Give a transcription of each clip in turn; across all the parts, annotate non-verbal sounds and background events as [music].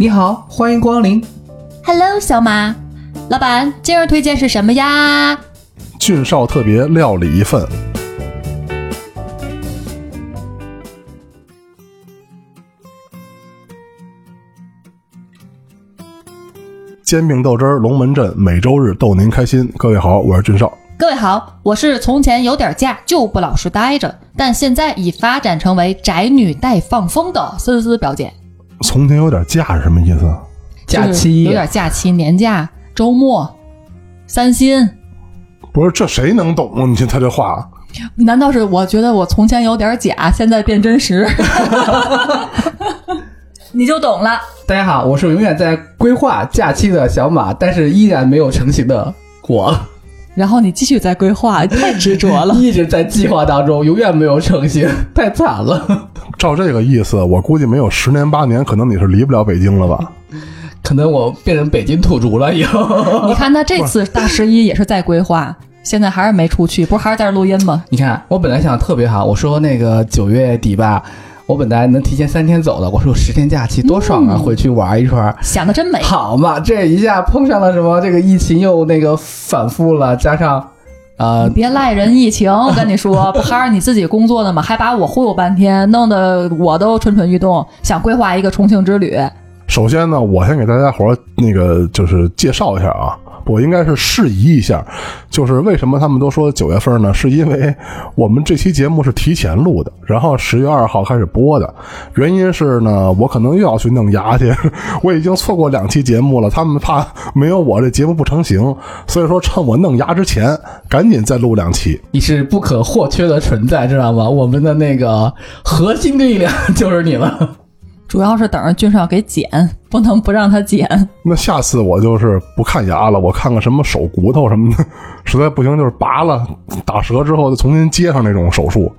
你好，欢迎光临。Hello，小马，老板，今儿推荐是什么呀？俊少特别料理一份。煎饼豆汁儿，龙门阵，每周日逗您开心。各位好，我是俊少。各位好，我是从前有点假就不老实待着，但现在已发展成为宅女带放风的思思表姐。从前有点假是什么意思？假期有点假期、年假、周末、三薪。不是这谁能懂啊？你听他这话，难道是我觉得我从前有点假，现在变真实？[laughs] 你就懂了。大家好，我是永远在规划假期的小马，但是依然没有成型的我，然后你继续在规划，[laughs] 太执着了。一直在计划当中，永远没有成型，[laughs] 太惨了。照这个意思，我估计没有十年八年，可能你是离不了北京了吧？可能我变成北京土著了以后。[laughs] 你看他这次大十一也是在规划，现在还是没出去，不是还是在这录音吗？你看，我本来想特别好，我说那个九月底吧，我本来能提前三天走的，我说十天假期多爽啊，回去玩一圈。想的真美。好嘛，这一下碰上了什么？这个疫情又那个反复了，加上，呃，别赖人疫情，我跟你说，[laughs] 不还是你自己工作的吗？还把我忽悠半天，弄得我都蠢蠢欲动，想规划一个重庆之旅。首先呢，我先给大家伙儿那个就是介绍一下啊，我应该是释疑一下，就是为什么他们都说九月份呢？是因为我们这期节目是提前录的，然后十月二号开始播的。原因是呢，我可能又要去弄牙去，我已经错过两期节目了，他们怕没有我这节目不成形，所以说趁我弄牙之前，赶紧再录两期。你是不可或缺的存在，知道吗？我们的那个核心力量就是你了。主要是等着俊少给剪，不能不让他剪。[laughs] 那下次我就是不看牙了，我看看什么手骨头什么的，[laughs] 实在不行就是拔了、打折之后再重新接上那种手术。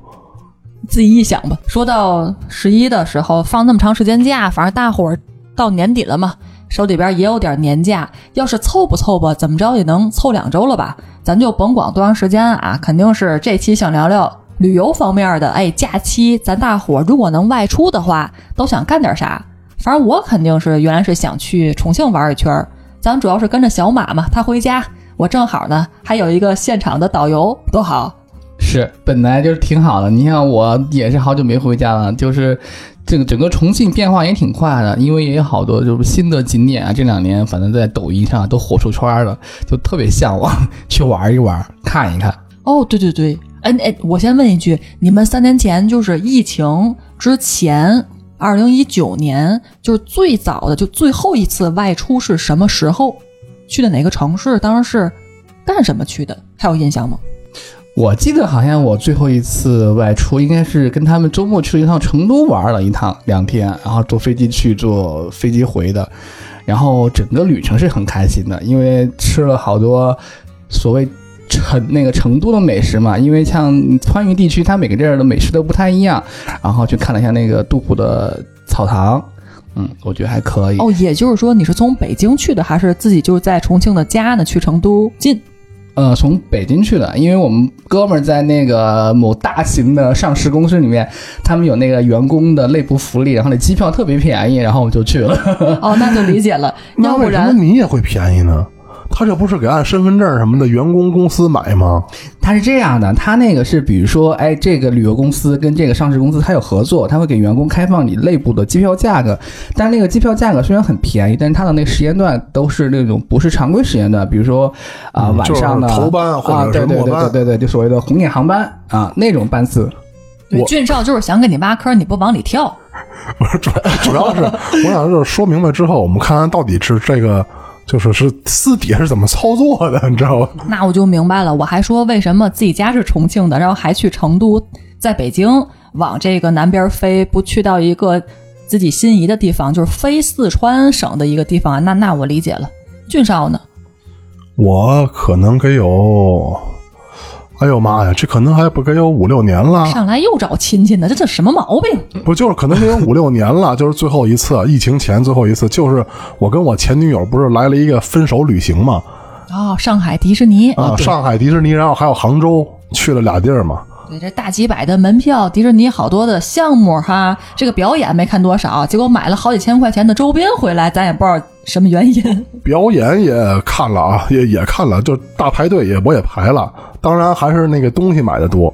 自己臆想吧。说到十一的时候，放那么长时间假，反正大伙儿到年底了嘛，手里边也有点年假，要是凑不凑吧，怎么着也能凑两周了吧？咱就甭管多长时间啊，肯定是这期想聊聊旅游方面的。哎，假期咱大伙儿如果能外出的话，都想干点啥？反正我肯定是原来是想去重庆玩一圈儿，咱主要是跟着小马嘛，他回家，我正好呢还有一个现场的导游，多好。是，本来就是挺好的。你像我也是好久没回家了，就是这个整个重庆变化也挺快的，因为也有好多就是新的景点啊，这两年反正在抖音上都火出圈了，就特别向往去玩一玩，看一看。哦，对对对，哎哎，我先问一句，你们三年前就是疫情之前，二零一九年就是最早的就最后一次外出是什么时候？去的哪个城市？当时是干什么去的？还有印象吗？我记得好像我最后一次外出应该是跟他们周末去了一趟成都玩了一趟两天，然后坐飞机去，坐飞机回的，然后整个旅程是很开心的，因为吃了好多所谓成那个成都的美食嘛，因为像川渝地区，它每个地儿的美食都不太一样，然后去看了一下那个杜甫的草堂，嗯，我觉得还可以。哦，也就是说你是从北京去的，还是自己就是在重庆的家呢？去成都近？呃，从北京去的，因为我们哥们儿在那个某大型的上市公司里面，他们有那个员工的内部福利，然后那机票特别便宜，然后我就去了。[laughs] 哦，那就理解了。那为什要不然么你也会便宜呢？他这不是给按身份证什么的员工公司买吗？他是这样的，他那个是比如说，哎，这个旅游公司跟这个上市公司他有合作，他会给员工开放你内部的机票价格，但是那个机票价格虽然很便宜，但是他的那个时间段都是那种不是常规时间段，比如说啊、嗯晚上的就是头班或者啊，是对对末班对对对对，就所谓的红眼航班啊那种班次。对俊少就是想给你挖坑，你不往里跳。不是主主要是我想就是说明白之后，我们看看到底是这个就是是私底下是怎么操作的，你知道吗？那我就明白了。我还说为什么自己家是重庆的，然后还去成都，在北京往这个南边飞，不去到一个自己心仪的地方，就是非四川省的一个地方啊。那那我理解了。俊少呢？我可能得有，哎呦妈呀，这可能还不该有五六年了，上来又找亲戚呢，这这什么毛病？不就是可能得有五六年了，[laughs] 就是最后一次疫情前最后一次，就是我跟我前女友不是来了一个分手旅行嘛，哦，上海迪士尼。啊，上海迪士尼，然后还有杭州，去了俩地儿嘛。对，这大几百的门票，迪士尼好多的项目哈，这个表演没看多少，结果买了好几千块钱的周边回来，咱也不知道什么原因。[laughs] 表演也看了啊，也也看了，就大排队也我也排了，当然还是那个东西买的多。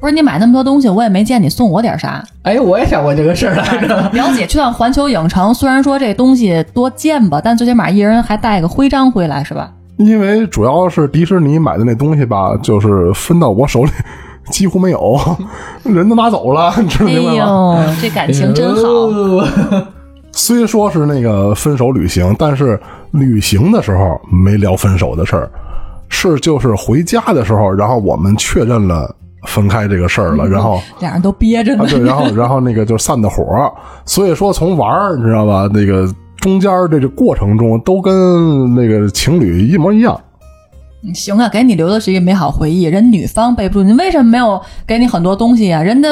不是你买那么多东西，我也没见你送我点啥。哎，我也想过这个事儿来着。表姐去趟环球影城，虽然说这东西多贱吧，但最起码一人还带个徽章回来，是吧？因为主要是迪士尼买的那东西吧，就是分到我手里几乎没有，人都拿走了，你知道明白吗？呦，这感情真好。好。[laughs] 虽说是那个分手旅行，但是旅行的时候没聊分手的事儿，是就是回家的时候，然后我们确认了分开这个事儿了，然后俩人都憋着呢啊。对，然后然后那个就散的火，所以说从玩儿你知道吧，那个中间儿这个过程中都跟那个情侣一模一样。行啊，给你留的是一个美好回忆。人女方背不住，你为什么没有给你很多东西啊？人家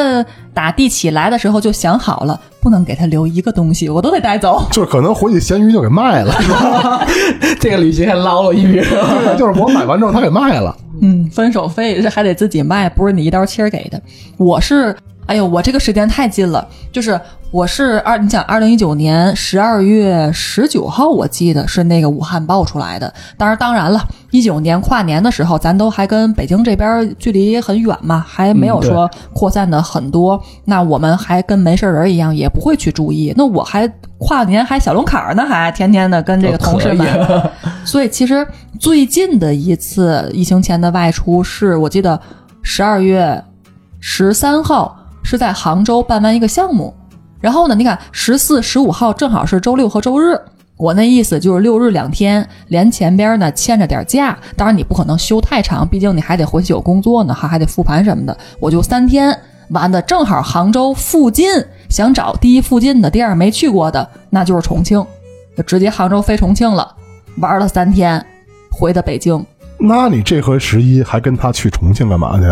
打地起来的时候就想好了，不能给他留一个东西，我都得带走。就是可能回去咸鱼就给卖了，是吧？这个旅行还捞了一笔。对，[laughs] 就是我买完之后他给卖了。嗯，分手费这还得自己卖，不是你一刀切给的。我是，哎呦，我这个时间太近了，就是我是二，你想，二零一九年十二月十九号，我记得是那个武汉爆出来的。当然，当然了，一九年跨年的时候，咱都还跟北京这边距离很远嘛，还没有说扩散的很多。那我们还跟没事人一样，也不会去注意。那我还跨年还小龙坎儿呢，还天天的跟这个同事们。[laughs] 所以其实最近的一次疫情前的外出，是我记得十二月十三号是在杭州办完一个项目，然后呢，你看十四、十五号正好是周六和周日。我那意思就是六日两天，连前边呢欠着点假，当然你不可能休太长，毕竟你还得回去有工作呢，还还得复盘什么的。我就三天，完的正好杭州附近，想找第一附近的，第二没去过的，那就是重庆，就直接杭州飞重庆了。玩了三天，回的北京。那你这回十一还跟他去重庆干嘛去？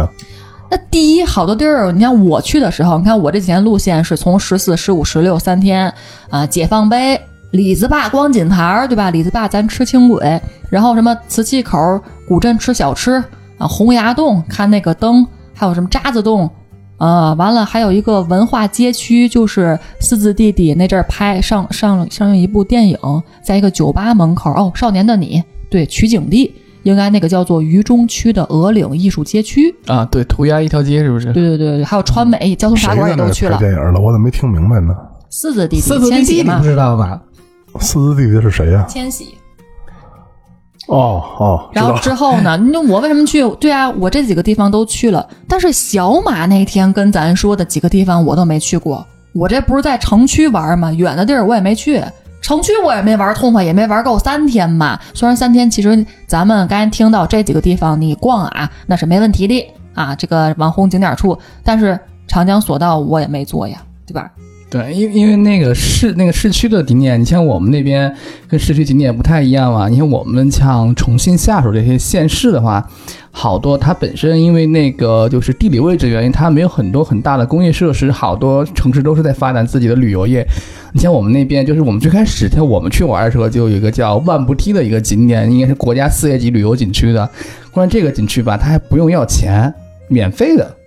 那第一，好多地儿，你看我去的时候，你看我这几天路线是从十四、十五、十六三天啊、解放碑、李子坝、光景台儿，对吧？李子坝咱吃轻轨，然后什么磁器口、古镇吃小吃啊，洪崖洞看那个灯，还有什么渣子洞。啊，完了，还有一个文化街区，就是四字弟弟那阵儿拍上上上映一部电影，在一个酒吧门口，哦，少年的你，对，取景地应该那个叫做渝中区的鹅岭艺术街区，啊，对，涂鸦一条街是不是？对对对对，还有川美交通谁茶馆也都去了。电影了？我怎么没听明白呢？四字弟弟，四字弟弟你不，知道吧？四字弟弟是谁呀、千玺。哦哦，然后。之后呢？[laughs] 那我为什么去？对啊，我这几个地方都去了，但是小马那天跟咱说的几个地方我都没去过。我这不是在城区玩吗？远的地儿我也没去，城区我也没玩痛快，也没玩够三天嘛。虽然三天，其实咱们刚才听到这几个地方你逛啊，那是没问题的啊，这个网红景点处。但是长江索道我也没坐呀，对吧？对，因因为那个市那个市区的景点，你像我们那边跟市区景点不太一样嘛。你看我们像重庆下属这些县市的话，好多它本身因为那个就是地理位置原因，它没有很多很大的工业设施，好多城市都是在发展自己的旅游业。你像我们那边，就是我们最开始像我们去玩的时候，就有一个叫万步梯的一个景点，应该是国家四 A 级旅游景区的。关键这个景区吧，它还不用要钱，免费的。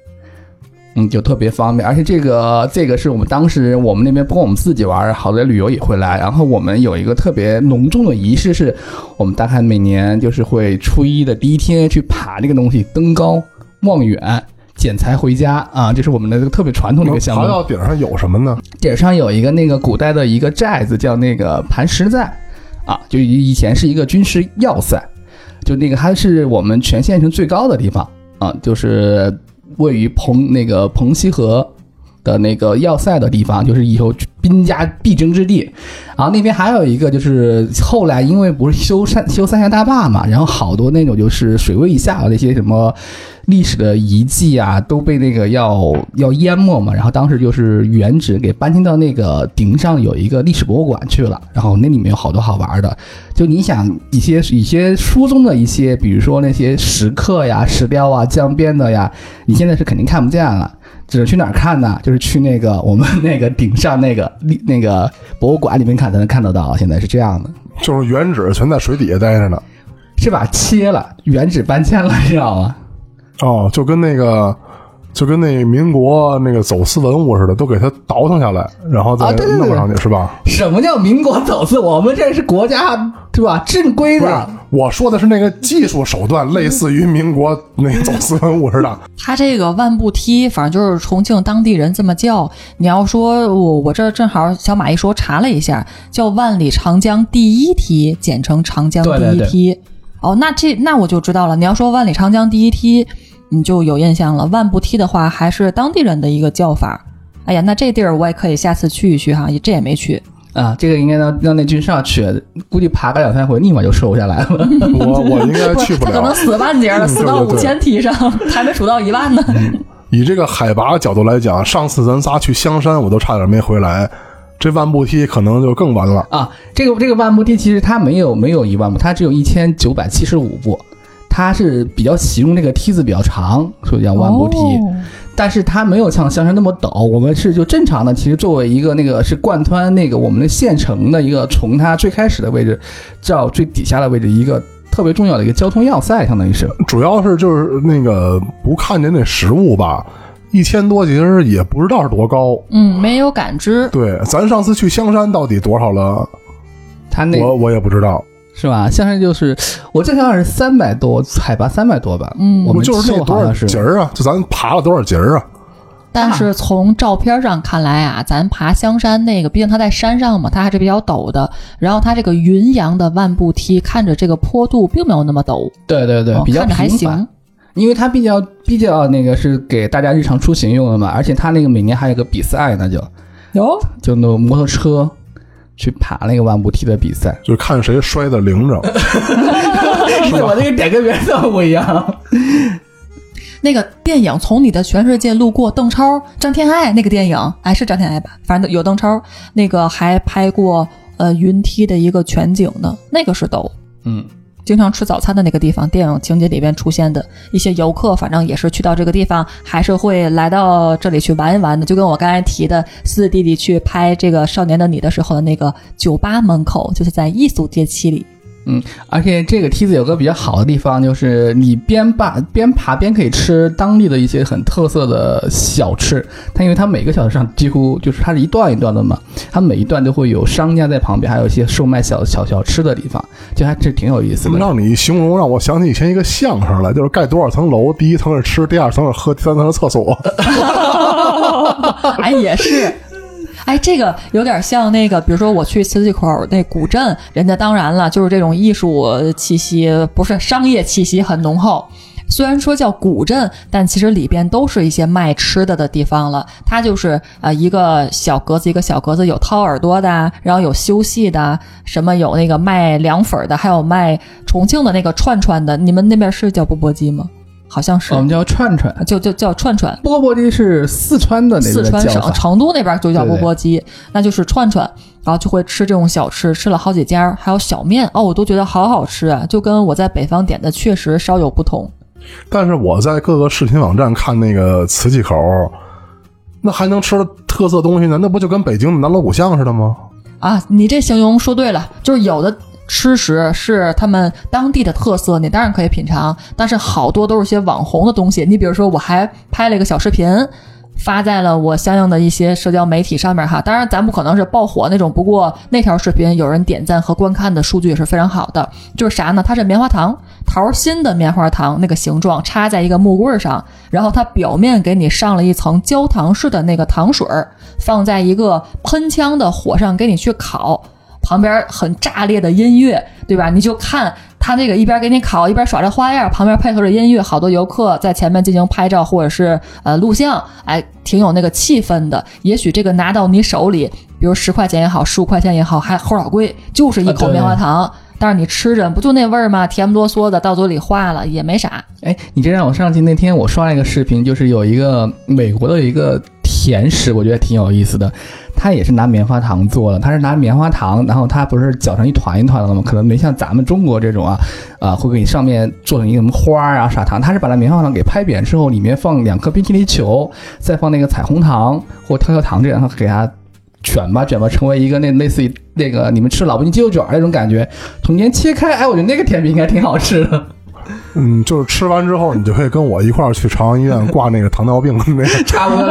嗯，就特别方便，而且这个这个是我们当时我们那边不光我们自己玩，好多旅游也会来。然后我们有一个特别隆重的仪式，是我们大概每年就是会初一的第一天去爬那个东西，登高望远。捡财回家啊，这是我们的这个特别传统的一个项目爬目。到顶上有什么呢？顶上有一个那个古代的一个寨子，叫那个盘石寨，啊，就以以前是一个军事要塞，就那个它是我们全县城最高的地方啊，就是位于彭那个彭溪河的那个要塞的地方，就是以后兵家必争之地。然后那边还有一个就是后来因为不是修三修三峡大坝嘛，然后好多那种就是水位以下的那些什么历史的遗迹啊，都被那个要要淹没嘛。然后当时就是原址给搬迁到那个顶上有一个历史博物馆去了，然后那里面有好多好玩的。就你想一些一些书中的一些，比如说那些石刻呀、石雕啊、江边的呀，你现在是肯定看不见了。只能去哪儿看呢？就是去那个我们那个顶上那个历那个博物馆里面看才能看得到。现在是这样的，就是原址全在水底下待着呢。是吧？切了，原址搬迁了，你知道吗？哦，就跟那个就跟那民国那个走私文物似的，都给它倒腾下来，然后再啊对对对弄上去，是吧？什么叫民国走私？我们这是国家对吧？正规的。，我说的是那个技术手段，类似于民国那个走私文物似的。[laughs] 它这个万步梯，反正就是重庆当地人这么叫。你要说我我这正好小马一说查了一下，叫万里长江第一梯，简称长江第一梯。哦，那这那我就知道了。你要说万里长江第一梯，你就有印象了。万步梯的话，还是当地人的一个叫法。哎呀，那这地儿我也可以下次去一去哈，这也没去。啊，这个应该让让那军少去，估计爬个两三回，立马就瘦下来了。[laughs] 我我应该去不了他可能。死半截了，嗯死到五对对对千 [laughs] 梯上，还没数到一万呢。以这个海拔角度来讲，上次咱仨去香山，我都差点没回来。这万步梯可能就更完了。啊，这个这个万步梯其实它没有没有一万步，它只有一千九百七十五步，它是比较形容这个梯子比较长，所以叫万步梯。哦但是它没有像香山那么陡，我们是就正常的，其实作为一个那个是贯穿那个我们的县城的一个从它最开始的位置到最底下的位置一个特别重要的一个交通要塞，相当于是。主要是就是那个不看见那实物吧，一千多其实也不知道是多高。嗯，没有感知。对，咱上次去香山到底多少了？他那我我也不知道。是吧？香山就是我这好像是三百多，海拔三百多吧。嗯我们就是那多少瘦好像是节儿啊？就咱爬了多少节儿啊？但是从照片上看来啊，咱爬香山那个，毕竟它在山上嘛，它还是比较陡的。然后它这个云阳的万步梯，看着这个坡度并没有那么陡，对对对，哦比较看着还平缓行。因为它毕竟比较那个是给大家日常出行用的嘛，而且它那个每年还有个比赛呢，就有就那摩托车去爬那个万步梯的比赛。就看谁摔的灵着。[laughs] 是我那个点跟别人都不一样。[laughs] 那个电影《从你的全世界路过》，邓超、张天爱那个电影，哎，是张天爱吧？反正有邓超，那个还拍过呃云梯的一个全景呢，那个是抖。嗯，经常吃早餐的那个地方，电影情节里边出现的一些游客，反正也是去到这个地方，还是会来到这里去玩一玩的。就跟我刚才提的，四弟弟去拍这个《少年的你》的时候的那个酒吧门口，就是在艺术街区里。而且这个梯子有个比较好的地方，就是你边爬边爬边可以吃当地的一些很特色的小吃。它因为它每个小时上几乎就是它是一段一段的嘛，它每一段都会有商家在旁边，还有一些售卖小小小吃的地方，就还是挺有意思的。让你一形容，让我想起以前一个相声来，就是盖多少层楼，第一层是吃，第二层是喝，第三层是厕所。[laughs] 哎，也是。哎，这个有点像那个，比如说我去磁器口那古镇，人家当然了，就是这种艺术气息，不是商业气息很浓厚。虽然说叫古镇，但其实里边都是一些卖吃的的地方了。它就是呃一个小格子一个小格子，有掏耳朵的，然后有修戏的，什么有那个卖凉粉的，还有卖重庆的那个串串的。你们那边是叫钵钵鸡吗？好像是我，们叫串串，就就叫串串。钵钵鸡是四川的那四川省。成都那边就叫钵钵鸡，那就是串串，然后就会吃这种小吃，吃了好几家，还有小面哦，我都觉得好好吃啊，就跟我在北方点的确实稍有不同。但是我在各个视频网站看那个瓷器口，那还能吃特色东西呢？那不就跟北京的南锣鼓巷似的吗？啊，你这形容说对了，就是有的吃食是他们当地的特色，你当然可以品尝，但是好多都是些网红的东西。你比如说，我还拍了一个小视频。发在了我相应的一些社交媒体上面哈，当然咱不可能是爆火那种，不过那条视频有人点赞和观看的数据也是非常好的。就是啥呢？它是棉花糖，桃心的棉花糖那个形状，插在一个木棍上，然后它表面给你上了一层焦糖式的那个糖水儿，放在一个喷枪的火上给你去烤，旁边很炸裂的音乐，对吧？你就看他那个一边给你烤，一边耍着花样，旁边配合着音乐，好多游客在前面进行拍照或者是呃录像，哎，挺有那个气氛的。也许这个拿到你手里，比如十块钱也好，十五块钱也好，还齁老贵，就是一口棉花糖。但是你吃着不就那味儿吗？甜不啰嗦的，到嘴里化了也没啥。哎，你这让我上去那天我刷了一个视频，就是有一个美国的一个甜食，我觉得挺有意思的。它也是拿棉花糖做的，它是拿棉花糖，然后它不是搅成一团一团的吗？可能没像咱们中国这种啊，啊、会给你上面做成一个什么花儿啊、砂糖。它是把那棉花糖给拍扁之后，里面放两颗冰淇淋球，再放那个彩虹糖或跳跳糖这样，然后给它卷吧卷吧，成为一个那类似于那个你们吃老北京鸡肉卷那种感觉，中间切开，哎，我觉得那个甜品应该挺好吃的。嗯，就是吃完之后，你就可以跟我一块儿去朝阳医院挂那个糖尿病那个 [laughs] 差不多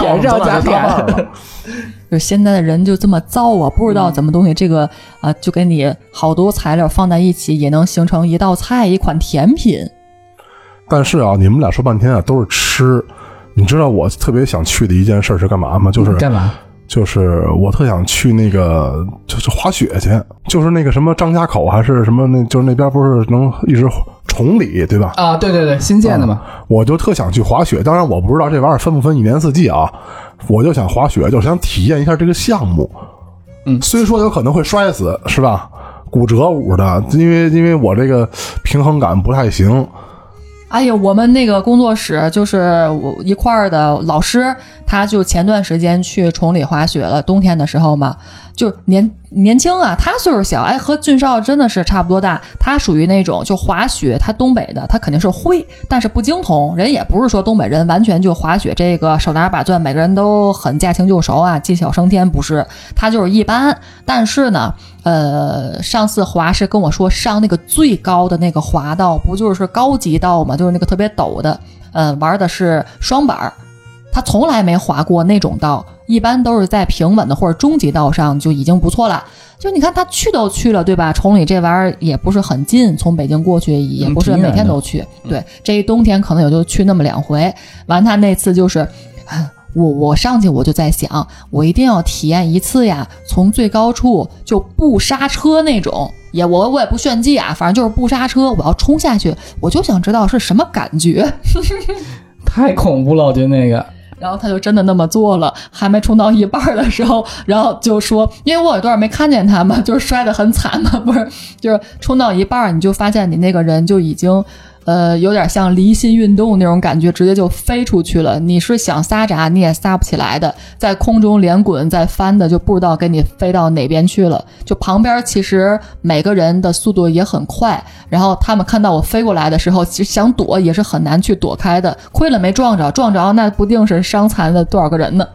甜上加甜。就 [laughs] 现在的人就这么造啊，不知道怎么东西，这个啊，就给你好多材料放在一起，也能形成一道菜，一款甜品。但是啊，你们俩说半天啊，都是吃。你知道我特别想去的一件事是干嘛吗？就是干嘛？就是我特想去那个，就是滑雪去，就是那个什么张家口还是什么，那就是那边不是能一直崇礼对吧？啊，对对对，新建的嘛。我就特想去滑雪，当然我不知道这玩意儿分不分一年四季啊。我就想滑雪，就想体验一下这个项目。嗯，虽说有可能会摔死，是吧？骨折捂的，因为因为我这个平衡感不太行。哎呀，我们那个工作室就是我一块儿的老师，他就前段时间去崇礼滑雪了，冬天的时候嘛，就年年轻啊，他岁数小，哎，和俊少真的是差不多大。他属于那种就滑雪，他东北的，他肯定是会，但是不精通。人也不是说东北人完全就滑雪这个手拿把攥，每个人都很驾轻就熟啊，技巧升天，不是，他就是一般。但是呢。呃，上次滑是跟我说上那个最高的那个滑道，不就是高级道吗？就是那个特别陡的，呃，玩的是双板儿，他从来没滑过那种道，一般都是在平稳的或者中级道上就已经不错了。就你看他去都去了，对吧？崇礼这玩意儿也不是很近，从北京过去也不是每天都去，对，这一冬天可能也就去那么两回。完，他那次就是。我我上去我就在想，我一定要体验一次呀，从最高处就不刹车那种，也我我也不炫技啊，反正就是不刹车，我要冲下去，我就想知道是什么感觉。[laughs] 太恐怖了，我觉得那个。然后他就真的那么做了，还没冲到一半的时候，然后就说，因为我有段没看见他嘛，就是摔得很惨嘛，不是，就是冲到一半，你就发现你那个人就已经。呃，有点像离心运动那种感觉，直接就飞出去了。你是想撒闸，你也撒不起来的，在空中连滚再翻的，就不知道给你飞到哪边去了。就旁边其实每个人的速度也很快，然后他们看到我飞过来的时候，其实想躲也是很难去躲开的。亏了没撞着，撞着那不定是伤残了多少个人呢。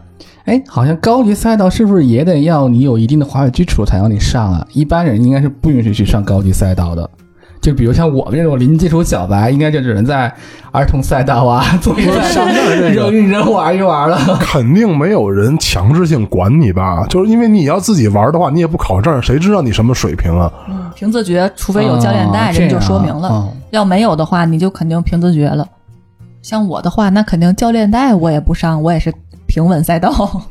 哎，好像高级赛道是不是也得要你有一定的滑雪基础才让你上啊？一般人应该是不允许去上高级赛道的。就比如像我们这种零基础小白，应该就只能在儿童赛道啊，[laughs] 做一下扔一扔玩一玩了。肯定没有人强制性管你吧？就是因为你要自己玩的话，你也不考证，谁知道你什么水平啊？嗯，凭自觉，除非有教练带，人就说明了。要没有的话，你就肯定凭自觉了。像我的话，那肯定教练带我也不上，我也是平稳赛道。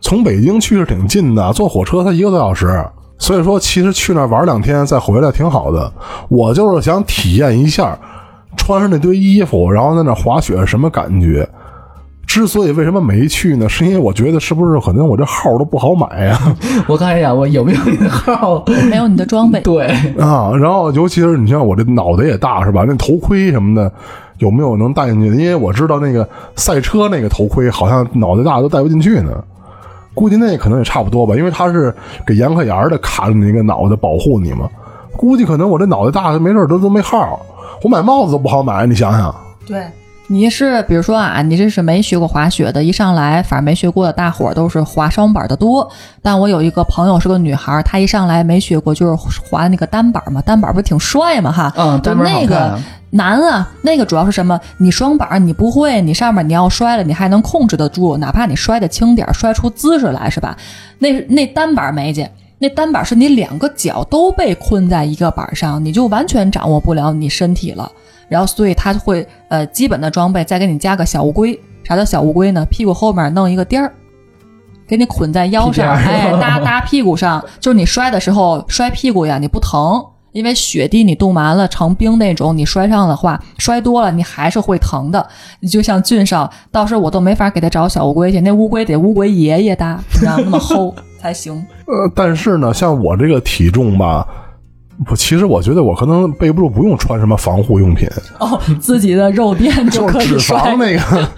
从北京去是挺近的，坐火车才一个多小时。所以说，其实去那儿玩两天再回来挺好的。我就是想体验一下，穿上那堆衣服，然后在那滑雪什么感觉。之所以为什么没去呢？是因为我觉得是不是可能我这号都不好买呀？[laughs] 我看一下，我有没有你的号？没有你的装备。[laughs] 对啊，然后尤其是你像我这脑袋也大是吧？那头盔什么的有没有能戴进去的？因为我知道那个赛车那个头盔好像脑袋大都戴不进去呢。估计那可能也差不多吧，因为他是给严克严的卡着那个脑袋保护你嘛。估计可能我这脑袋大，没事都都没号。我买帽子都不好买，你想想。对，你是比如说啊，你这是没学过滑雪的，一上来反正没学过的大伙儿都是滑双板的多。但我有一个朋友是个女孩，她一上来没学过，就是滑那个单板嘛，[laughs] 单板不是挺帅嘛哈？嗯，就那个。难啊，那个主要是什么？你双板你不会，你上面你要摔了，你还能控制得住，哪怕你摔的轻点，摔出姿势来是吧？那那单板没劲，那单板是你两个脚都被困在一个板上，你就完全掌握不了你身体了。然后所以他会呃基本的装备再给你加个小乌龟，啥叫小乌龟呢？屁股后面弄一个垫儿，给你捆在腰上，哎搭搭屁股上，就是你摔的时候摔屁股呀，你不疼。因为雪地你冻完了成冰那种，你摔上的话，摔多了你还是会疼的。你就像俊少，到时候我都没法给他找小乌龟去，那乌龟得乌龟爷爷搭，你，知道那么厚才行。[laughs] 呃，但是呢，像我这个体重吧，不，其实我觉得我可能背不住，不用穿什么防护用品。哦，自己的肉垫就可以脂肪那个，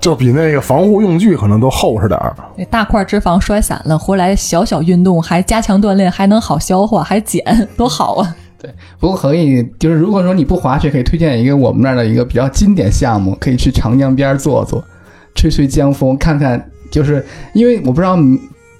就比那个防护用具可能都厚实点儿。那大块脂肪摔散了，回来小小运动还加强锻炼，还能好消化，还减，多好啊！[laughs] 对，不过可以，就是如果说你不滑雪，可以推荐一个我们那儿的一个比较经典项目，可以去长江边坐坐，吹吹江风，看看。就是因为我不知道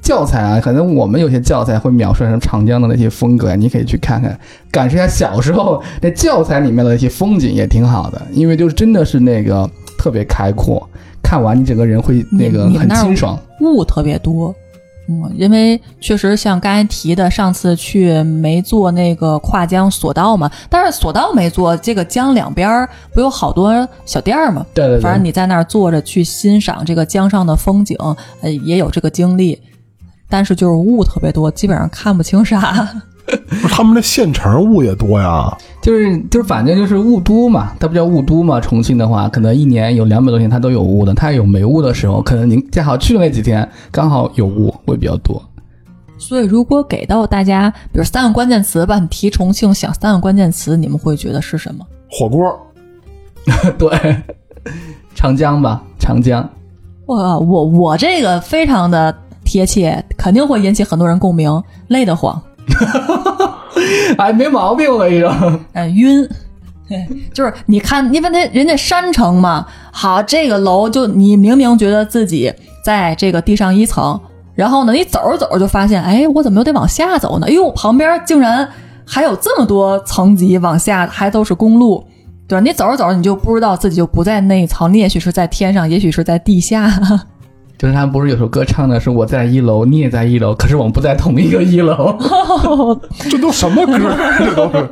教材啊，可能我们有些教材会描述成长江的那些风格，你可以去看看，感受一下小时候那教材里面的那些风景也挺好的，因为就是真的是那个特别开阔，看完你整个人会那个很清爽。雾特别多。嗯，因为确实像刚才提的，上次去没坐那个跨江索道嘛，但是索道没坐，这个江两边儿不有好多小店儿吗？对对对，反正你在那儿坐着去欣赏这个江上的风景，呃，也有这个经历。但是就是雾特别多，基本上看不清啥。[laughs] 不是他们那县城雾也多呀。就是就是反正就是雾都嘛，它不叫雾都嘛。重庆的话，可能一年有两百多天它都有雾的，它有没雾的时候，可能您恰好去的那几天刚好有雾，会比较多。所以如果给到大家，比如三个关键词吧，你提重庆想三个关键词，你们会觉得是什么？火锅，[laughs] 对，长江吧，长江。我我我这个非常的贴切，肯定会引起很多人共鸣，累得慌，[laughs] 哎，没毛病，我跟你说。嗯，晕。对，就是你看，因为他人家山城嘛，好，这个楼就你明明觉得自己在这个地上一层，然后呢，你走着走着就发现，哎，我怎么又得往下走呢？哎呦，旁边竟然还有这么多层级往下，还都是公路，对吧？你走着走着，你就不知道自己就不在那一层，你也许是在天上，也许是在地下。就是他们不是有首歌唱的是我在一楼，你也在一楼，可是我们不在同一个一楼。[laughs] 这都什么歌儿？这都是。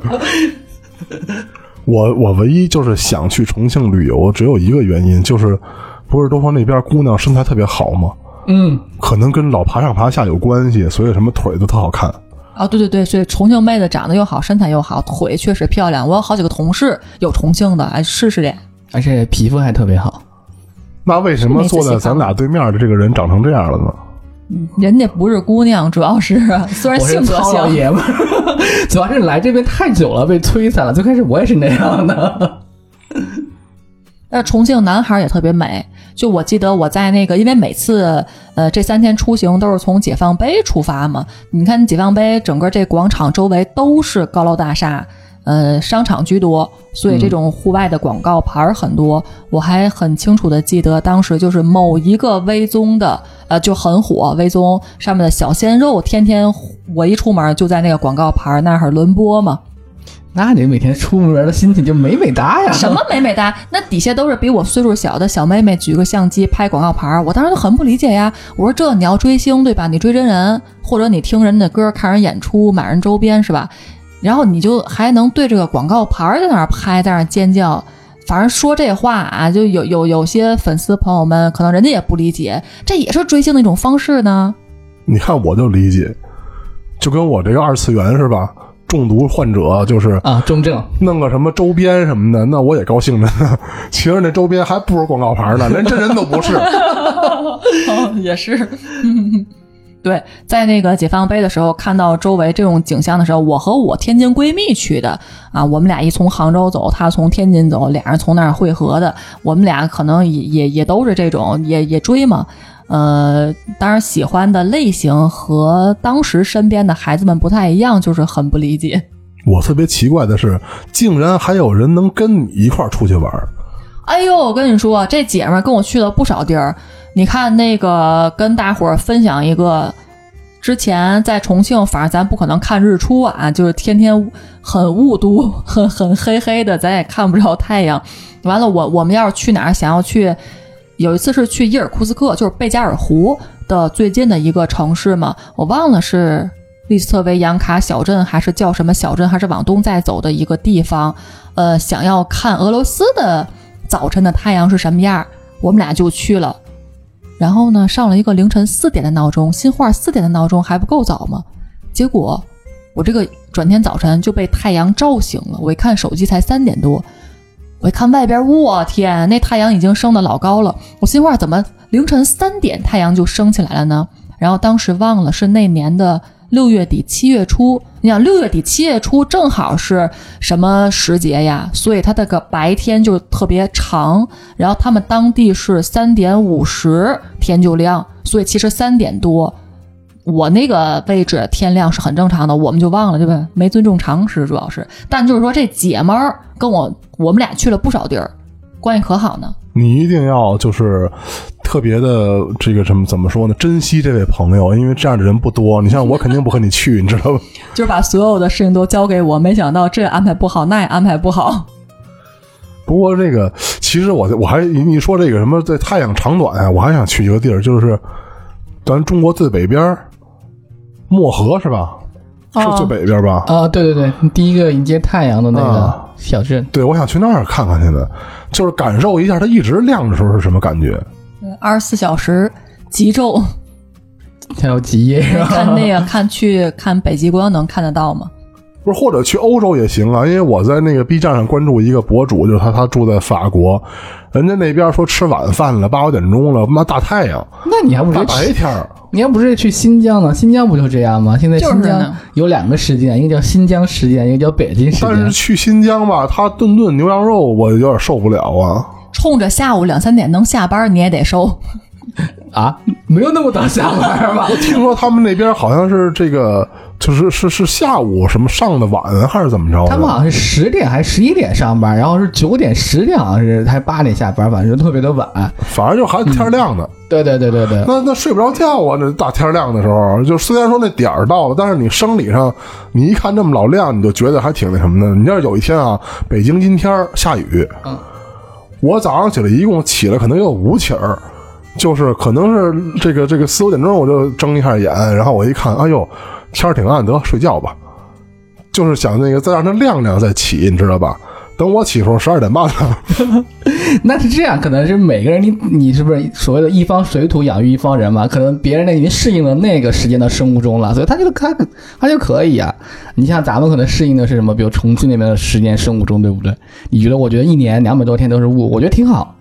我我唯一就是想去重庆旅游，只有一个原因，就是不是都说那边姑娘身材特别好吗？嗯，可能跟老爬上爬下有关系，所以什么腿都特好看。啊，对对对，所以重庆妹子长得又好，身材又好，腿确实漂亮。我有好几个同事有重庆的，哎，试试脸。而且皮肤还特别好。那为什么坐在咱俩对面的这个人长成这样了呢？人家不是姑娘，主要是 [laughs] 虽然性格像，爷们儿，[laughs] 主要是来这边太久了，被摧残了。最开始我也是那样的。但是重庆男孩也特别美。就我记得我在那个，因为每次呃这三天出行都是从解放碑出发嘛，你看解放碑整个这广场周围都是高楼大厦。呃，商场居多，所以这种户外的广告牌儿很多。我还很清楚的记得，当时就是某一个微综的，呃，就很火，微综上面的小鲜肉，天天我一出门就在那个广告牌儿那儿轮播嘛。那你每天出门的心情就美美哒呀？什么美美哒？那底下都是比我岁数小的小妹妹举个相机拍广告牌儿，我当时就很不理解呀。我说这你要追星对吧？你追真人，或者你听人的歌、看人演出、买人周边是吧？然后你就还能对这个广告牌在那儿拍，在那儿尖叫。反正说这话啊，就有有有些粉丝朋友们可能人家也不理解，这也是追星的一种方式呢。你看我就理解，就跟我这个二次元是吧？中毒患者就是啊，中症。弄个什么周边什么的，那我也高兴着呢。[laughs] 其实那周边还不如广告牌呢，连真人都不是。[laughs] 哦，也是。对，在那个解放碑的时候，看到周围这种景象的时候，我和我天津闺蜜去的啊，我们俩一从杭州走，她从天津走，俩人从那儿汇合的。我们俩可能也也也都是这种，也也追嘛。呃，当然喜欢的类型和当时身边的孩子们不太一样，就是很不理解。我特别奇怪的是，竟然还有人能跟你一块儿出去玩儿。哎呦，我跟你说，这姐们儿跟我去了不少地儿。你看那个，跟大伙儿分享一个，之前在重庆，反正咱不可能看日出啊，就是天天很雾都，很很黑黑的，咱也看不着太阳。完了，我我们要是去哪儿，想要去，有一次是去伊尔库斯克，就是贝加尔湖的最近的一个城市嘛，我忘了是利斯特维扬卡小镇还是叫什么小镇，还是往东再走的一个地方。呃，想要看俄罗斯的早晨的太阳是什么样，我们俩就去了。然后呢，上了一个凌晨四点的闹钟，新化四点的闹钟还不够早吗？结果我这个转天早晨就被太阳照醒了。我一看手机才三点多，我一看外边，我天，那太阳已经升得老高了。我心话怎么凌晨三点太阳就升起来了呢？然后当时忘了是那年的六月底七月初，你想六月底七月初正好是什么时节呀？所以它这个白天就特别长。然后他们当地是三点五十天就亮，所以其实三点多，我那个位置天亮是很正常的，我们就忘了，对吧？没尊重常识，主要是。但就是说这姐们儿跟我我们俩去了不少地儿，关系可好呢。你一定要就是特别的这个什么怎么说呢？珍惜这位朋友，因为这样的人不多。你像我肯定不和你去，你知道吧？[laughs] 就是把所有的事情都交给我，没想到这安排不好，那也安排不好。不过这个其实我我还你说这个什么在太阳长短啊，我还想去一个地儿，就是咱中国最北边漠河是吧？是哦最北边吧？啊，对对对，第一个迎接太阳的那个啊小镇，对，我想去那儿看看去呢，就是感受一下它一直亮的时候是什么感觉。二十四小时极昼，还有极夜？看那个看去看北极光能看得到吗？不是，或者去欧洲也行啊，因为我在那个 B 站上关注一个博主，就是他，他住在法国，人家那边说吃晚饭了，八九点钟了，妈大太阳，那你还不大是白天儿，你还不是去新疆呢？新疆不就这样吗？现在新疆有两个时间，一个叫新疆时间，一个叫北京时间。但是去新疆吧，他顿顿牛羊肉我有点受不了啊。冲着下午两三点能下班，你也得收。[laughs] 啊，没有那么早下班吧？我听说他们那边好像是这个，就是是是下午什么上的晚还是怎么着？他们好像是十点还是十一点上班，然后是九点、十点，好像是还八点下班，反正特别的晚。反正就还天亮呢。对对对对对，那那睡不着觉啊！那大天亮的时候，就虽然说那点儿到了，但是你生理上，你一看这么老亮，你就觉得还挺那什么的。你要是有一天啊，北京阴天下雨，嗯，我早上起来一共起了可能有五起儿，就是可能是这个这个四五点钟我就睁一下眼，然后我一看，哎呦，天儿挺暗，得睡觉吧，就是想那个再让它亮亮再起，你知道吧？等我起的时候十二点半了，那是这样，可能是每个人你你是不是所谓的一方水土养育一方人嘛？可能别人那已经适应了那个时间的生物钟了，所以他就他他就可以啊。你像咱们可能适应的是什么？比如重庆那边的时间生物钟，对不对？你觉得？我觉得一年两百多天都是雾，我觉得挺好。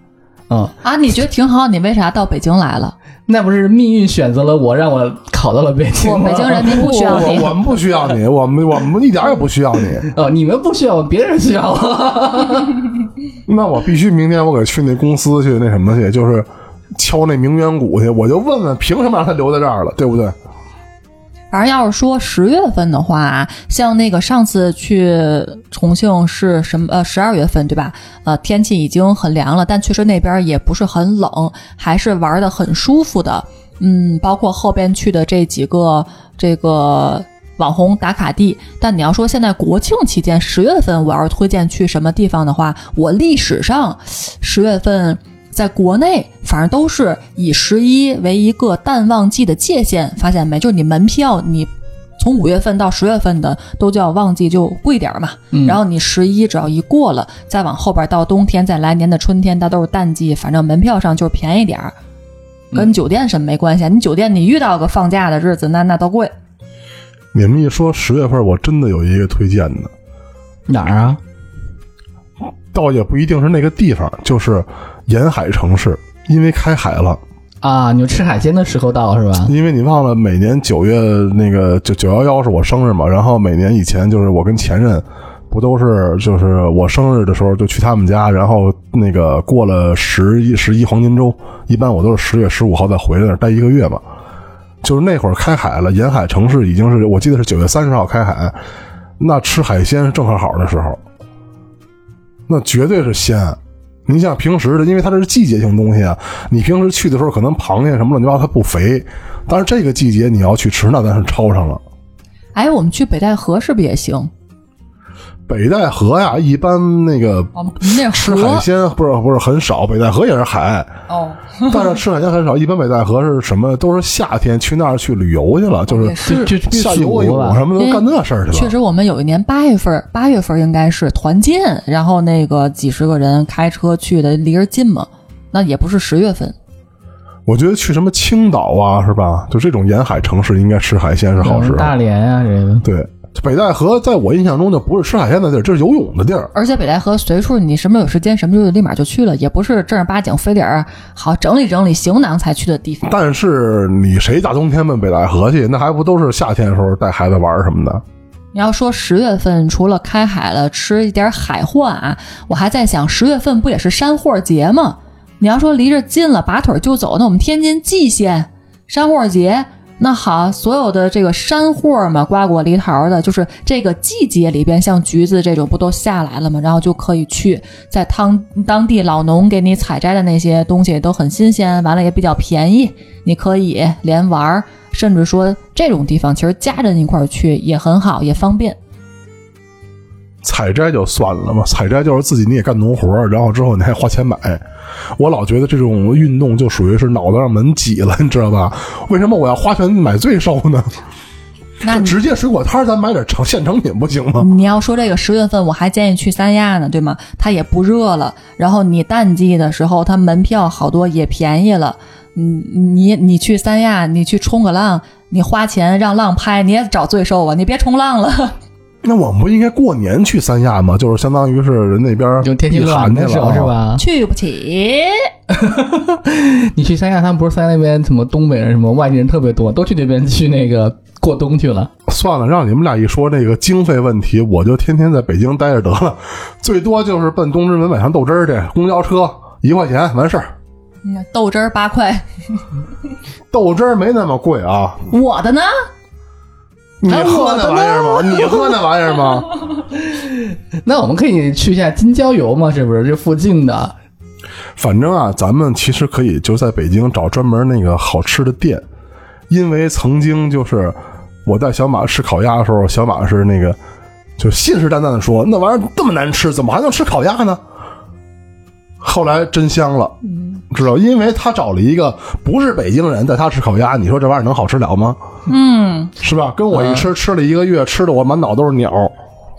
嗯，啊，你觉得挺好，你为啥到北京来了？那不是命运选择了我，让我考到了北京吗。北京人民不需要你我我们不需要你，我们我们一点也不需要你。哦，你们不需要我，别人需要我。[laughs] 那我必须明天我给去那公司去那什么去，就是敲那名媛鼓去，我就问问凭什么让他留在这儿了，对不对？反正要是说十月份的话，像那个上次去重庆是什么呃十二月份对吧？呃，天气已经很凉了，但确实那边也不是很冷，还是玩的很舒服的。嗯，包括后边去的这几个这个网红打卡地。但你要说现在国庆期间十月份，我要是推荐去什么地方的话，我历史上十月份。在国内，反正都是以十一为一个淡旺季的界限，发现没？就是你门票，你从五月份到十月份的都叫旺季，就贵点儿嘛。嗯然后你十一只要一过了，再往后边到冬天，再来年的春天，它都是淡季，反正门票上就是便宜点儿，跟酒店什么没关系啊。你酒店你遇到个放假的日子，那那都贵。你们一说十月份，我真的有一个推荐的，哪儿啊？倒也不一定是那个地方，就是沿海城市，因为开海了。啊，你们吃海鲜的时候到是吧？因为你忘了，每年九月那个九九幺幺是我生日嘛，然后每年以前就是我跟前任，不都是就是我生日的时候就去他们家，然后那个过了十一十一黄金周，一般我都是十月十五号再回来那儿待一个月嘛。就是那会儿开海了，沿海城市已经是我记得是九月三十号开海，那吃海鲜是正好好的时候，那绝对是鲜。你像平时的，因为它这是季节性东西啊，你平时去的时候可能螃蟹什么乱七八糟它不肥，但是这个季节你要去吃，那咱是超上了。哎，我们去北戴河是不是也行？北戴河呀，一般那个吃海鲜不是不是很少，北戴河也是海，哦，[laughs] 但是吃海鲜很少。一般北戴河是什么？都是夏天去那儿去旅游去了，就是就就下游泳什么的，干那事儿去了。确实，我们有一年八月份，八月份应该是团建，然后那个几十个人开车去的，离着近嘛，那也不是十月份。我觉得去什么青岛啊，是吧？就这种沿海城市，应该吃海鲜是好时候。大连啊、这个。对，北戴河在我印象中就不是吃海鲜的地儿，这是游泳的地儿。而且北戴河随处你什么有时间，什么时候立马就去了，也不是正儿八经非得好整理整理行囊才去的地方。但是你谁大冬天奔北戴河去？那还不都是夏天的时候带孩子玩什么的？你要说十月份除了开海了吃一点海货啊，我还在想十月份不也是山货节吗？你要说离着近了，拔腿就走，那我们天津蓟县山货节那好，所有的这个山货嘛，瓜果梨桃的，就是这个季节里边，像橘子这种不都下来了吗？然后就可以去在当当地老农给你采摘的那些东西都很新鲜，完了也比较便宜，你可以连玩儿，甚至说这种地方其实家人一块儿去也很好，也方便。采摘就算了嘛，采摘就是自己你也干农活儿，然后之后你还花钱买。我老觉得这种运动就属于是脑子让门挤了，你知道吧？为什么我要花钱买罪受呢？[laughs] 那直接水果摊儿咱买点成现成品不行吗？你要说这个十月份，我还建议去三亚呢，对吗？它也不热了，然后你淡季的时候，它门票好多也便宜了。嗯，你你去三亚，你去冲个浪，你花钱让浪拍，你也找罪受啊！你别冲浪了。[laughs] 那我们不应该过年去三亚吗？就是相当于是人那边就天气避寒暖的时候去了啊是？吧？去不起，[laughs] 你去三亚，他们不是三亚那边什么东北人、什么外地人特别多，都去那边去那个过冬去了。算了，让你们俩一说这个经费问题，我就天天在北京待着得了，[laughs] 最多就是奔东直门买上豆汁儿去，公交车一块钱完事儿。嗯豆汁儿八块，豆汁儿没那么贵啊，我的呢？你喝那玩意儿吗？你喝那玩意儿吗？[laughs] 那我们可以去一下金郊游嘛，是不是？这附近的，反正啊，咱们其实可以就在北京找专门那个好吃的店，因为曾经就是我带小马吃烤鸭的时候，小马是那个就信誓旦旦的说那玩意儿这么难吃，怎么还能吃烤鸭呢？后来真香了，知道，因为他找了一个不是北京人带他吃烤鸭，你说这玩意儿能好吃了吗？嗯，是吧？跟我一吃，吃了一个月，吃的我满脑都是鸟。[laughs]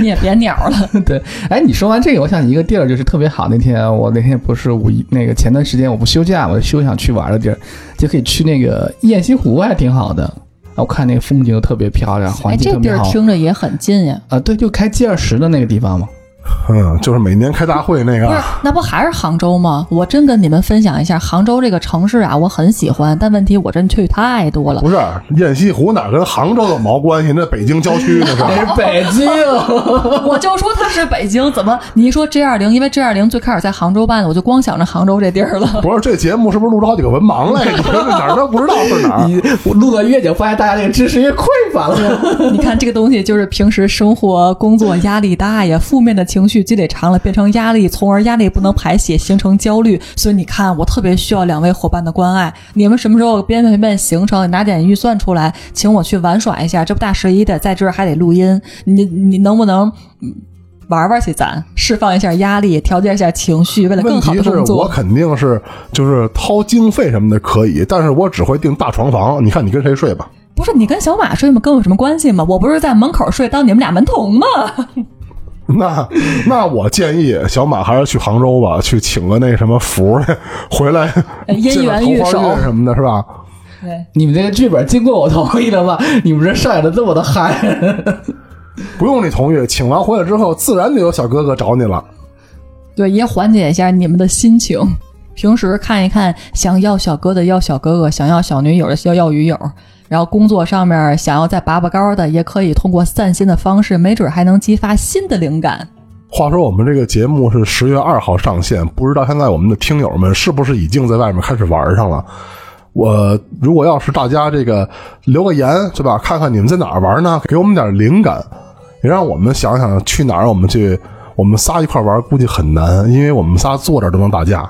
你也别鸟了。[laughs] 对。哎，你说完这个，我想起一个地儿，就是特别好。那天我那天不是五一那个前段时间我不休假，我就休想去玩的地儿，就可以去那个雁西湖，还挺好的。我看那个风景都特别漂亮，环哎，这地儿境特别好。听着也很近呀。啊，对，就开 G 二十的那个地方嘛。嗯，[laughs] 就是每年开大会那个不是，那不还是杭州吗？我真跟你们分享一下，杭州这个城市啊，我很喜欢，但问题我真去太多了。不是雁西湖哪跟杭州有毛关系？那北京郊区那是。那 [laughs] 是北京，[laughs] 我就说它是北京，怎么你一说 G 二零，因为 G 二零最开始在杭州办的，我就光想着杭州这地儿了。不是这节目是不是录了好几个文盲来？你说这哪儿都不知道是哪儿？你我录的越久，发现大家这个知识越匮乏了。你看这个东西，就是平时生活、工作压力大呀，负面的情绪积累长了，变成压力，从而压力不能排泄，形成焦虑。所以你看，我特别需要两位伙伴的关爱。你们什么时候编排编行程，拿点预算出来，请我去玩耍一下？这不大十一的，在这儿还得录音，你你能不能？嗯玩玩去，咱释放一下压力，调节一下情绪，为了更好的工作。肯定是就是掏经费什么的可以，但是我只会订大床房。你看你跟谁睡吧？不是你跟小马睡吗？跟我有什么关系吗？我不是在门口睡，当你们俩门童吗？[laughs] 那那我建议小马还是去杭州吧，去请个那什么福去，回来呃姻缘玉手什么的，是吧？对，你们这个剧本经过我同意了吗？你们这上演的这么的嗨，不用你同意，请完回来之后，自然就有小哥哥找你了。对，也缓解一下你们的心情。平时看一看，想要小哥的要小哥哥，想要小女友的要要女友。然后工作上面想要再拔拔高的，也可以通过散心的方式，没准还能激发新的灵感。话说我们这个节目是十月二号上线，不知道现在我们的听友们是不是已经在外面开始玩上了？我如果要是大家这个留个言是吧，看看你们在哪儿玩呢，给我们点灵感，也让我们想想去哪儿我们去，我们仨一块玩估计很难，因为我们仨坐这儿都能打架，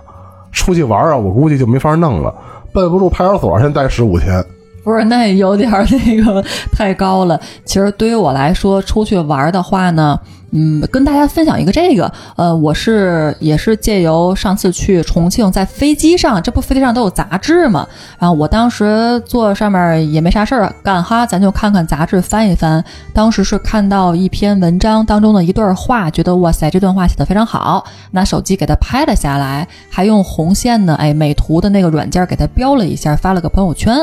出去玩啊，我估计就没法弄了，奔不住派出所先待十五天。不是，那有点那个太高了。其实对于我来说，出去玩的话呢，嗯，跟大家分享一个这个，呃，我是也是借由上次去重庆，在飞机上，这不飞机上都有杂志嘛，然后我当时坐上面也没啥事儿干哈，咱就看看杂志翻一翻。当时是看到一篇文章当中的一段话，觉得哇塞，这段话写的非常好，拿手机给它拍了下来，还用红线呢，哎，美图的那个软件给它标了一下，发了个朋友圈。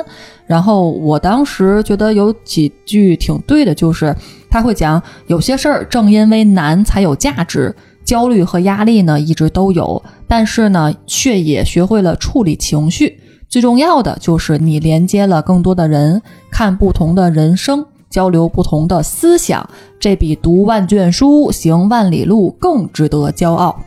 然后我当时觉得有几句挺对的，就是他会讲有些事儿正因为难才有价值，焦虑和压力呢一直都有，但是呢却也学会了处理情绪。最重要的就是你连接了更多的人，看不同的人生，交流不同的思想，这比读万卷书、行万里路更值得骄傲。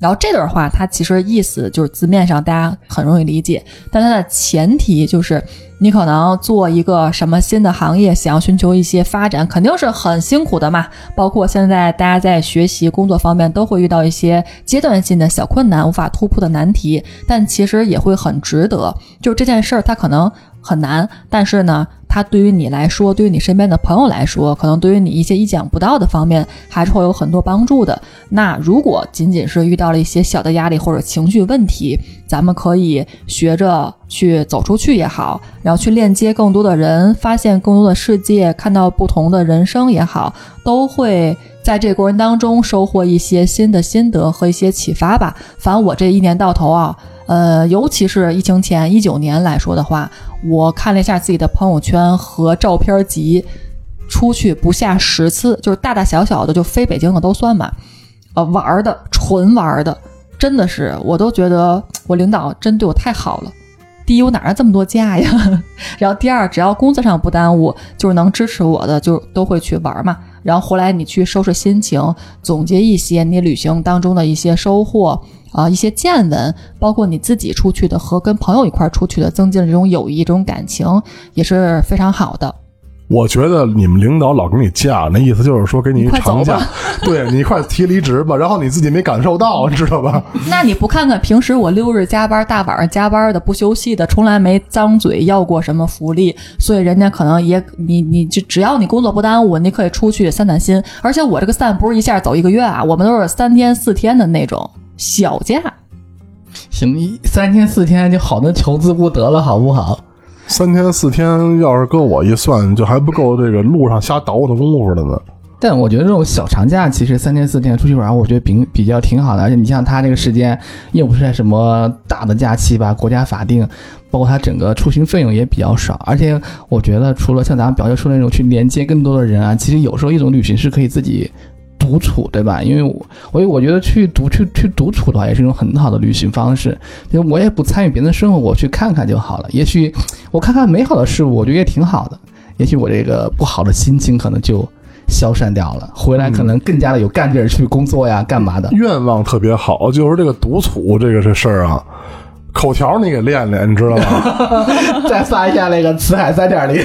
然后这段话它其实意思就是字面上大家很容易理解，但它的前提就是你可能做一个什么新的行业，想要寻求一些发展，肯定是很辛苦的嘛。包括现在大家在学习工作方面都会遇到一些阶段性的小困难，无法突破的难题，但其实也会很值得。就这件事儿，它可能很难，但是呢。它对于你来说，对于你身边的朋友来说，可能对于你一些意想不到的方面，还是会有很多帮助的。那如果仅仅是遇到了一些小的压力或者情绪问题，咱们可以学着去走出去也好，然后去链接更多的人，发现更多的世界，看到不同的人生也好，都会在这个过程当中收获一些新的心得和一些启发吧。反正我这一年到头啊。呃，尤其是疫情前一九年来说的话，我看了一下自己的朋友圈和照片集，出去不下十次，就是大大小小的，就非北京的都算嘛。呃，玩的纯玩的，真的是我都觉得我领导真对我太好了。第一，我哪来这么多假呀？[laughs] 然后第二，只要工作上不耽误，就是能支持我的，就都会去玩嘛。然后回来你去收拾心情，总结一些你旅行当中的一些收获。啊，一些见闻，包括你自己出去的和跟朋友一块出去的，增进了这种友谊、这种感情，也是非常好的。我觉得你们领导老给你假，那意思就是说给你长假，对你快提离职吧，然后你自己没感受到，知道吧？那你不看看平时我六日加班、大晚上加班的不休息的，从来没张嘴要过什么福利，所以人家可能也你你就只要你工作不耽误，你可以出去散散心。而且我这个散不是一下走一个月啊，我们都是三天四天的那种。小假，行，一三天四天就好的求之不得了，好不好？三天四天，要是搁我一算，就还不够这个路上瞎倒腾功夫的呢。但我觉得这种小长假，其实三天四天出去玩，我觉得比比较挺好的。而且你像他这个时间，又不是在什么大的假期吧，国家法定，包括他整个出行费用也比较少。而且我觉得，除了像咱们表姐说的那种去连接更多的人啊，其实有时候一种旅行是可以自己。独处对吧？因为我，我我觉得去独去去独处的话，也是一种很好的旅行方式。就我也不参与别人的生活，我去看看就好了。也许我看看美好的事物，我觉得也挺好的。也许我这个不好的心情可能就消散掉了，回来可能更加的有干劲儿去工作呀，干嘛的？愿望特别好，就是这个独处这个这事儿啊，口条你给练练，你知道吗？[laughs] 再发一下那个辞海三点零。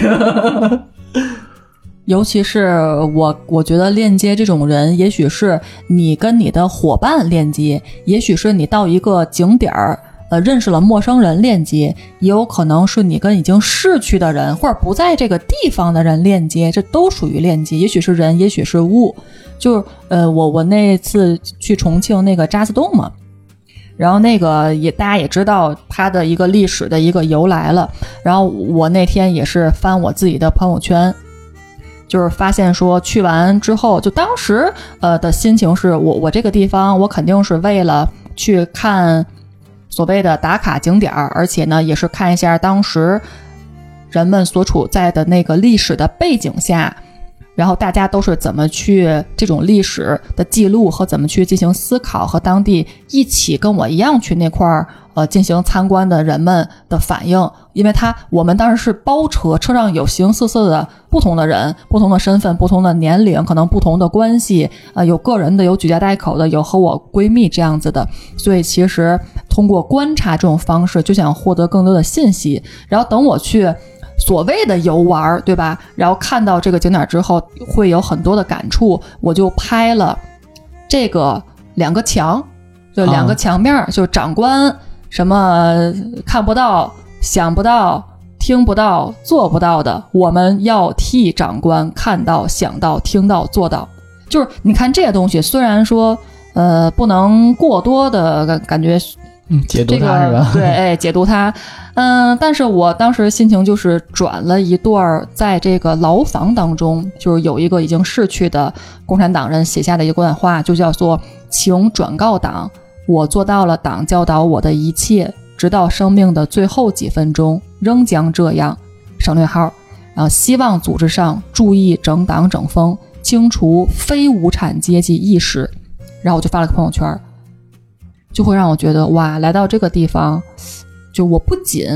尤其是我，我觉得链接这种人，也许是你跟你的伙伴链接，也许是你到一个景点儿，呃，认识了陌生人链接，也有可能是你跟已经逝去的人或者不在这个地方的人链接，这都属于链接。也许是人，也许是物。就是呃，我我那次去重庆那个渣滓洞嘛，然后那个也大家也知道它的一个历史的一个由来了。然后我那天也是翻我自己的朋友圈。就是发现说去完之后，就当时呃的心情是我我这个地方我肯定是为了去看所谓的打卡景点儿，而且呢也是看一下当时人们所处在的那个历史的背景下，然后大家都是怎么去这种历史的记录和怎么去进行思考，和当地一起跟我一样去那块儿。呃，进行参观的人们的反应，因为他我们当时是包车，车上有形形色色的不同的人，不同的身份，不同的年龄，可能不同的关系，呃，有个人的，有举家带口的，有和我闺蜜这样子的，所以其实通过观察这种方式，就想获得更多的信息。然后等我去所谓的游玩，对吧？然后看到这个景点之后，会有很多的感触，我就拍了这个两个墙，就两个墙面，就长官。什么看不到、想不到、听不到、做不到的，我们要替长官看到、想到、听到、做到。就是你看这些东西，虽然说呃不能过多的感感觉，嗯，解读它是吧？对，哎，解读它，嗯，但是我当时心情就是转了一段，在这个牢房当中，就是有一个已经逝去的共产党人写下的一段话，就叫做“请转告党”。我做到了党教导我的一切，直到生命的最后几分钟，仍将这样。省略号。然后希望组织上注意整党整风，清除非无产阶级意识。然后我就发了个朋友圈，就会让我觉得哇，来到这个地方，就我不仅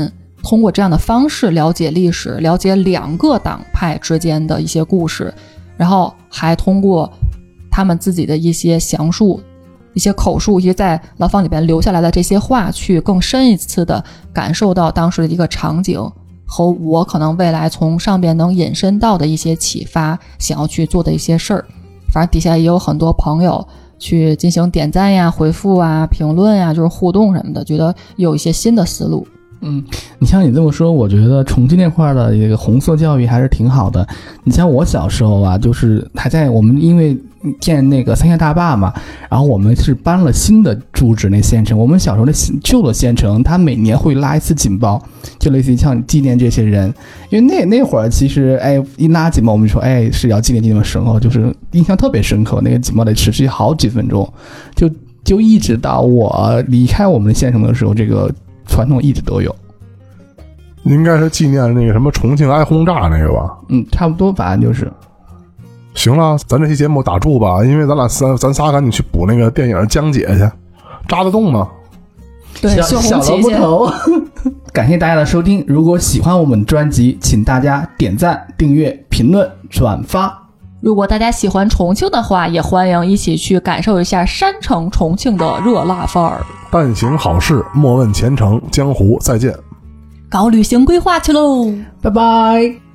通过这样的方式了解历史，了解两个党派之间的一些故事，然后还通过他们自己的一些详述。一些口述，一些在牢房里边留下来的这些话，去更深一次的感受到当时的一个场景和我可能未来从上边能引申到的一些启发，想要去做的一些事儿。反正底下也有很多朋友去进行点赞呀、回复啊、评论呀，就是互动什么的，觉得有一些新的思路。嗯，你像你这么说，我觉得重庆那块儿的一个红色教育还是挺好的。你像我小时候啊，就是还在我们因为建那个三峡大坝嘛，然后我们是搬了新的住址那县城。我们小时候那新旧的县城，它每年会拉一次警报，就类似于像纪念这些人。因为那那会儿其实哎一拉警报，我们就说哎是要纪念纪念神哦，就是印象特别深刻。那个警报得持续好几分钟，就就一直到我离开我们县城的时候，这个。传统一直都有，应该是纪念那个什么重庆挨轰炸那个吧？嗯，差不多，反正就是。行了，咱这期节目打住吧，因为咱俩三，咱仨赶紧去补那个电影江姐去，扎得动吗？对，小小萝卜头。[laughs] 感谢大家的收听，如果喜欢我们专辑，请大家点赞、订阅、评论、转发。如果大家喜欢重庆的话，也欢迎一起去感受一下山城重庆的热辣范儿。但行好事，莫问前程。江湖再见，搞旅行规划去喽，拜拜。